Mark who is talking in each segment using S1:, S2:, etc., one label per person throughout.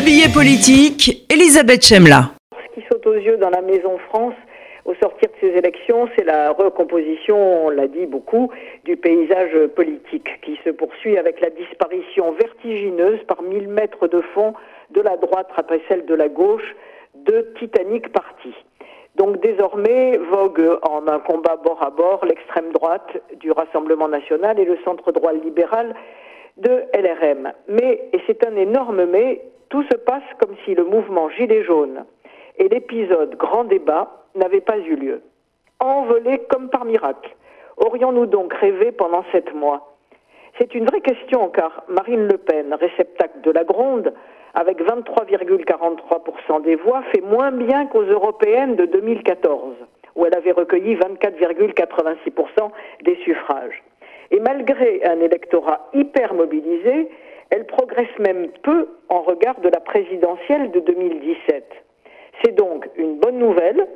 S1: Le billet politique, Elisabeth Chemla.
S2: Ce qui saute aux yeux dans la Maison France au sortir de ces élections, c'est la recomposition, on l'a dit beaucoup, du paysage politique qui se poursuit avec la disparition vertigineuse par mille mètres de fond de la droite après celle de la gauche de Titanic partis. Donc désormais vogue en un combat bord à bord l'extrême droite du Rassemblement national et le centre droit libéral de LRM. Mais, et c'est un énorme mais, tout se passe comme si le mouvement Gilets jaunes et l'épisode Grand débat n'avaient pas eu lieu. Envolés comme par miracle. Aurions-nous donc rêvé pendant sept mois? C'est une vraie question car Marine Le Pen, réceptacle de la gronde, avec 23,43% des voix, fait moins bien qu'aux européennes de 2014, où elle avait recueilli 24,86% des suffrages. Malgré un électorat hyper mobilisé, elle progresse même peu en regard de la présidentielle de 2017. C'est donc une bonne nouvelle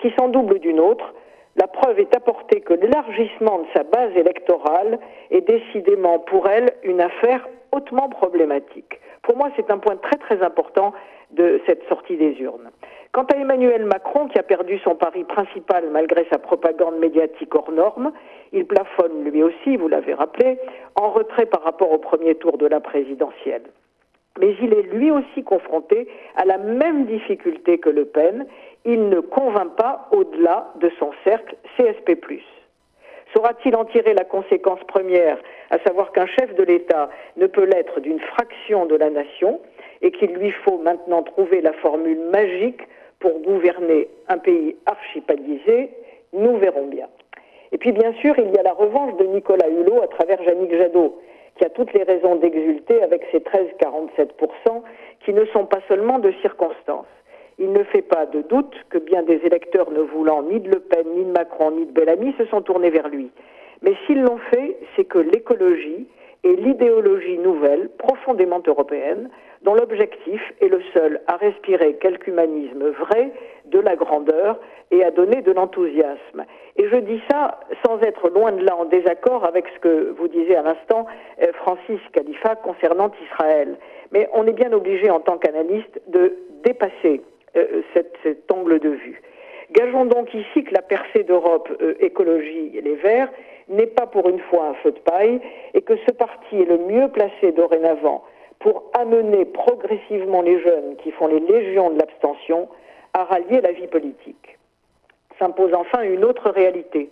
S2: qui s'en double d'une autre. La preuve est apportée que l'élargissement de sa base électorale est décidément pour elle une affaire hautement problématique. Pour moi, c'est un point très très important de cette sortie des urnes. Quant à Emmanuel Macron, qui a perdu son pari principal malgré sa propagande médiatique hors norme, il plafonne lui aussi, vous l'avez rappelé, en retrait par rapport au premier tour de la présidentielle. Mais il est lui aussi confronté à la même difficulté que Le Pen. Il ne convainc pas au-delà de son cercle CSP. Saura-t-il en tirer la conséquence première, à savoir qu'un chef de l'État ne peut l'être d'une fraction de la nation et qu'il lui faut maintenant trouver la formule magique pour gouverner un pays archipalisé Nous verrons bien. Et puis bien sûr, il y a la revanche de Nicolas Hulot à travers Jannick Jadot qui a toutes les raisons d'exulter avec ses 13,47% qui ne sont pas seulement de circonstances. Il ne fait pas de doute que bien des électeurs ne voulant ni de Le Pen, ni de Macron, ni de Bellamy se sont tournés vers lui. Mais s'ils l'ont fait, c'est que l'écologie est l'idéologie nouvelle, profondément européenne, dont l'objectif est le seul à respirer quelque humanisme vrai, de la grandeur et à donner de l'enthousiasme. Et je dis ça sans être loin de là en désaccord avec ce que vous disiez à l'instant, euh, Francis Khalifa, concernant Israël. Mais on est bien obligé en tant qu'analyste de dépasser euh, cet angle de vue. Gageons donc ici que la percée d'Europe euh, Écologie et les Verts n'est pas pour une fois un feu de paille et que ce parti est le mieux placé dorénavant pour amener progressivement les jeunes qui font les légions de l'abstention à rallier la vie politique. S'impose enfin une autre réalité.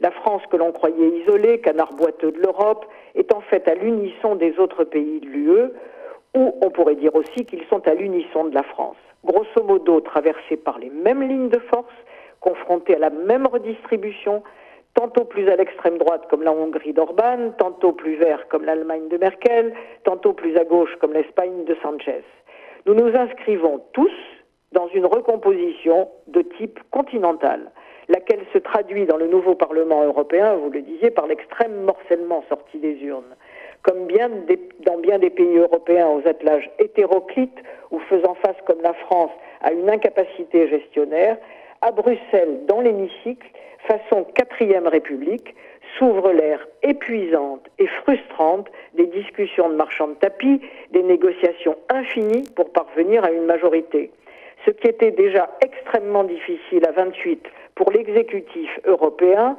S2: La France que l'on croyait isolée, canard boiteux de l'Europe, est en fait à l'unisson des autres pays de l'UE, ou on pourrait dire aussi qu'ils sont à l'unisson de la France. Grosso modo, traversés par les mêmes lignes de force, confrontés à la même redistribution, tantôt plus à l'extrême droite comme la Hongrie d'Orban, tantôt plus vert comme l'Allemagne de Merkel, tantôt plus à gauche comme l'Espagne de Sanchez. Nous nous inscrivons tous dans une recomposition de type continental, laquelle se traduit dans le nouveau Parlement européen, vous le disiez, par l'extrême morcellement sorti des urnes. Comme bien dans bien des pays européens aux attelages hétéroclites ou faisant face comme la France à une incapacité gestionnaire, à Bruxelles, dans l'hémicycle, façon quatrième république, s'ouvre l'ère épuisante et frustrante des discussions de marchands de tapis, des négociations infinies pour parvenir à une majorité. Ce qui était déjà extrêmement difficile à 28 pour l'exécutif européen,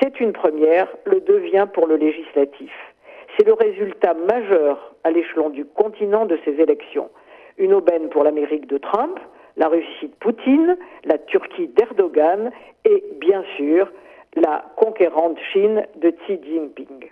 S2: c'est une première, le devient pour le législatif. C'est le résultat majeur à l'échelon du continent de ces élections. Une aubaine pour l'Amérique de Trump, la Russie de Poutine, la Turquie d'Erdogan et bien sûr la conquérante Chine de Xi Jinping.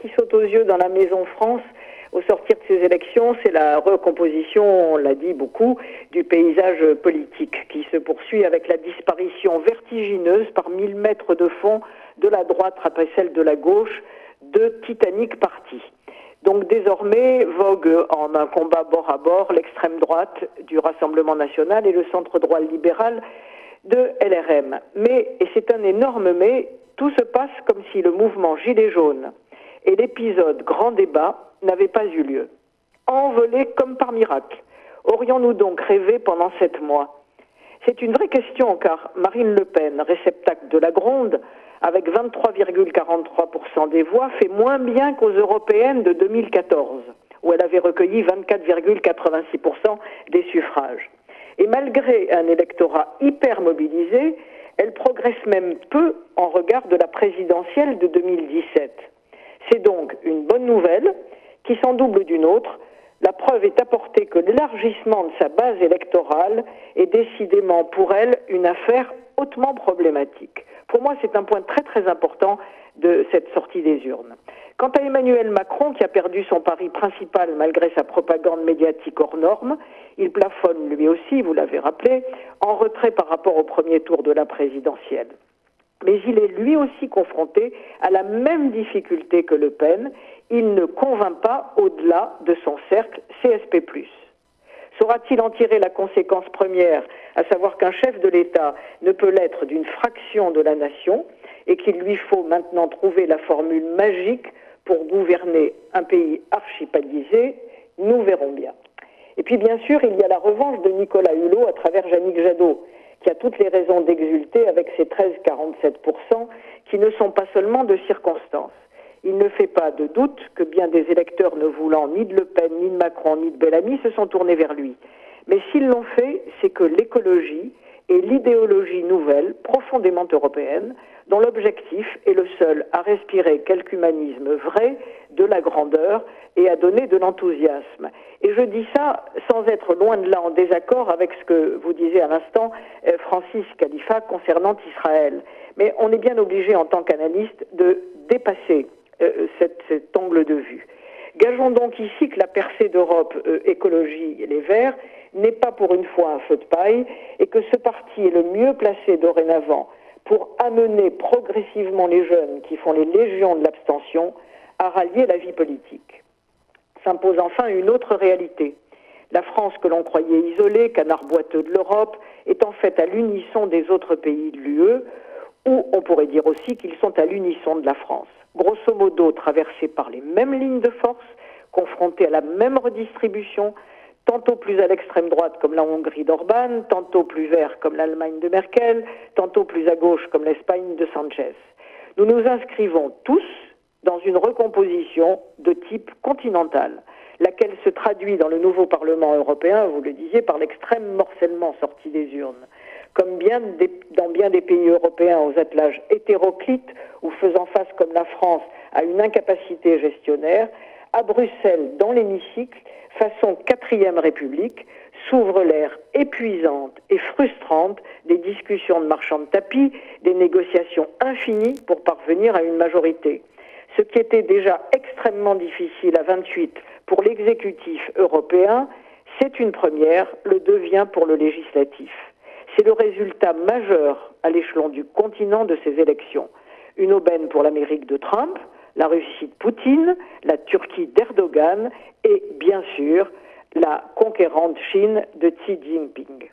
S2: Qui saute aux yeux dans la Maison France au sortir de ces élections, c'est la recomposition, on l'a dit beaucoup, du paysage politique qui se poursuit avec la disparition vertigineuse par mille mètres de fond de la droite après celle de la gauche de Titanic partis. Donc désormais vogue en un combat bord à bord l'extrême droite du Rassemblement national et le centre droit libéral de LRM. Mais, et c'est un énorme mais, tout se passe comme si le mouvement Gilets jaunes et l'épisode Grand débat n'avaient pas eu lieu. Envolés comme par miracle. Aurions-nous donc rêvé pendant sept mois? C'est une vraie question car Marine Le Pen, réceptacle de la gronde, avec 23,43% des voix, fait moins bien qu'aux européennes de 2014, où elle avait recueilli 24,86% des suffrages. Et malgré un électorat hyper mobilisé, elle progresse même peu en regard de la présidentielle de 2017. C'est donc une bonne nouvelle qui s'en double d'une autre. La preuve est apportée que l'élargissement de sa base électorale est décidément pour elle une affaire hautement problématique. Pour moi, c'est un point très très important de cette sortie des urnes. Quant à Emmanuel Macron, qui a perdu son pari principal malgré sa propagande médiatique hors norme, il plafonne lui aussi, vous l'avez rappelé, en retrait par rapport au premier tour de la présidentielle. Mais il est lui aussi confronté à la même difficulté que Le Pen. Il ne convainc pas au-delà de son cercle CSP. Saura-t-il en tirer la conséquence première, à savoir qu'un chef de l'État ne peut l'être d'une fraction de la nation et qu'il lui faut maintenant trouver la formule magique pour gouverner un pays archipalisé Nous verrons bien. Et puis bien sûr, il y a la revanche de Nicolas Hulot à travers Jannick Jadot qui a toutes les raisons d'exulter avec ses 13,47% qui ne sont pas seulement de circonstances. Il ne fait pas de doute que bien des électeurs ne voulant ni de Le Pen, ni de Macron, ni de Bellamy se sont tournés vers lui. Mais s'ils l'ont fait, c'est que l'écologie est l'idéologie nouvelle, profondément européenne, dont l'objectif est le seul à respirer quelque humanisme vrai, de la grandeur et à donner de l'enthousiasme. Et je dis ça sans être loin de là en désaccord avec ce que vous disiez à l'instant, euh, Francis Khalifa, concernant Israël. Mais on est bien obligé en tant qu'analyste de dépasser euh, cet angle de vue. Gageons donc ici que la percée d'Europe euh, Écologie et les Verts n'est pas pour une fois un feu de paille et que ce parti est le mieux placé dorénavant pour amener progressivement les jeunes qui font les légions de l'abstention à rallier la vie politique. S'impose enfin une autre réalité. La France que l'on croyait isolée, canard boiteux de l'Europe, est en fait à l'unisson des autres pays de l'UE, ou on pourrait dire aussi qu'ils sont à l'unisson de la France. Grosso modo, traversés par les mêmes lignes de force, confrontés à la même redistribution, tantôt plus à l'extrême droite comme la Hongrie d'Orban, tantôt plus vert comme l'Allemagne de Merkel, tantôt plus à gauche comme l'Espagne de Sanchez. Nous nous inscrivons tous dans une recomposition de type continental, laquelle se traduit dans le nouveau Parlement européen, vous le disiez, par l'extrême morcellement sorti des urnes. Comme bien dans bien des pays européens aux attelages hétéroclites ou faisant face comme la France à une incapacité gestionnaire, à Bruxelles, dans l'hémicycle, façon quatrième république, s'ouvre l'ère épuisante et frustrante des discussions de marchands de tapis, des négociations infinies pour parvenir à une majorité. Ce qui était déjà extrêmement difficile à 28 pour l'exécutif européen, c'est une première, le devient pour le législatif. C'est le résultat majeur à l'échelon du continent de ces élections. Une aubaine pour l'Amérique de Trump, la Russie de Poutine, la Turquie d'Erdogan et bien sûr la conquérante Chine de Xi Jinping.